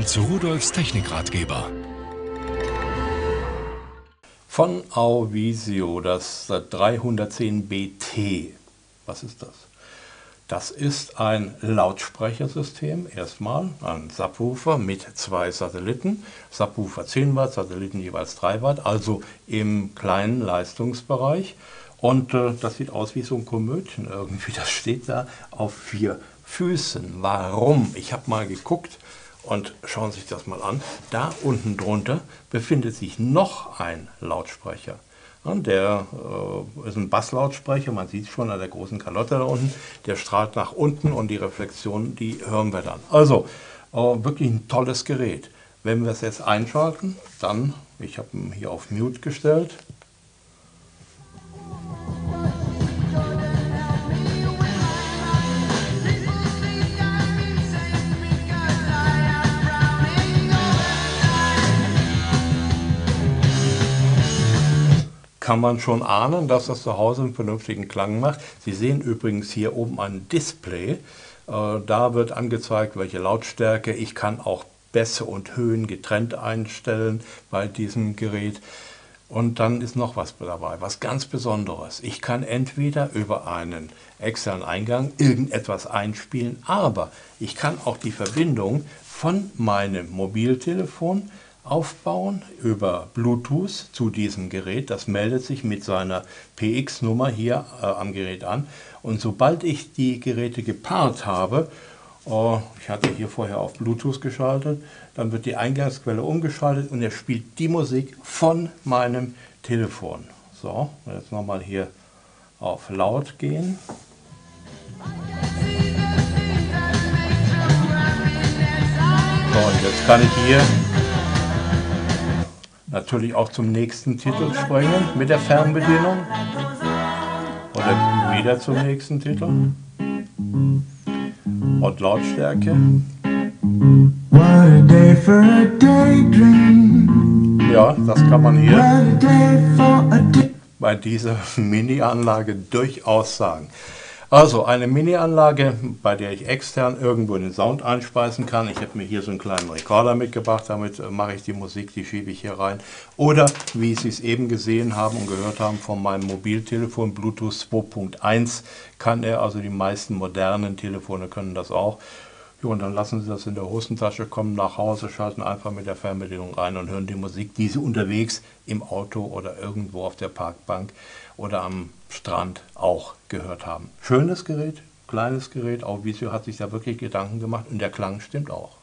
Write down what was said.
nun zu Rudolfs Technikratgeber. Von Auvisio, das 310BT. Was ist das? Das ist ein Lautsprechersystem, erstmal ein Subwoofer mit zwei Satelliten. Subwoofer 10 Watt, Satelliten jeweils 3 Watt, also im kleinen Leistungsbereich. Und äh, das sieht aus wie so ein Komödchen irgendwie. Das steht da auf vier Füßen. Warum? Ich habe mal geguckt und schauen Sie sich das mal an. Da unten drunter befindet sich noch ein Lautsprecher. Der äh, ist ein Basslautsprecher, man sieht es schon an der großen Kalotte da unten. Der strahlt nach unten und die Reflexion, die hören wir dann. Also äh, wirklich ein tolles Gerät. Wenn wir es jetzt einschalten, dann, ich habe ihn hier auf Mute gestellt, kann man schon ahnen, dass das zu Hause einen vernünftigen Klang macht. Sie sehen übrigens hier oben ein Display. Äh, da wird angezeigt, welche Lautstärke. Ich kann auch Bässe und Höhen getrennt einstellen bei diesem Gerät. Und dann ist noch was dabei, was ganz Besonderes. Ich kann entweder über einen externen Eingang irgendetwas einspielen, aber ich kann auch die Verbindung von meinem Mobiltelefon aufbauen über Bluetooth zu diesem Gerät. Das meldet sich mit seiner PX-Nummer hier äh, am Gerät an. Und sobald ich die Geräte gepaart habe, äh, ich hatte hier vorher auf Bluetooth geschaltet, dann wird die Eingangsquelle umgeschaltet und er spielt die Musik von meinem Telefon. So, jetzt nochmal hier auf laut gehen. So, und jetzt kann ich hier natürlich auch zum nächsten Titel springen mit der Fernbedienung. Oder wieder zum nächsten Titel. Und Lautstärke. Ja, das kann man hier bei dieser Mini-Anlage durchaus sagen. Also eine Mini-Anlage, bei der ich extern irgendwo den Sound einspeisen kann. Ich habe mir hier so einen kleinen Rekorder mitgebracht, damit äh, mache ich die Musik, die schiebe ich hier rein. Oder, wie Sie es eben gesehen haben und gehört haben, von meinem Mobiltelefon Bluetooth 2.1 kann er, also die meisten modernen Telefone können das auch. Ja, und dann lassen Sie das in der Hosentasche, kommen nach Hause, schalten einfach mit der Fernbedienung rein und hören die Musik, die Sie unterwegs im Auto oder irgendwo auf der Parkbank oder am Strand auch gehört haben. Schönes Gerät, kleines Gerät, auch Visio hat sich da wirklich Gedanken gemacht und der Klang stimmt auch.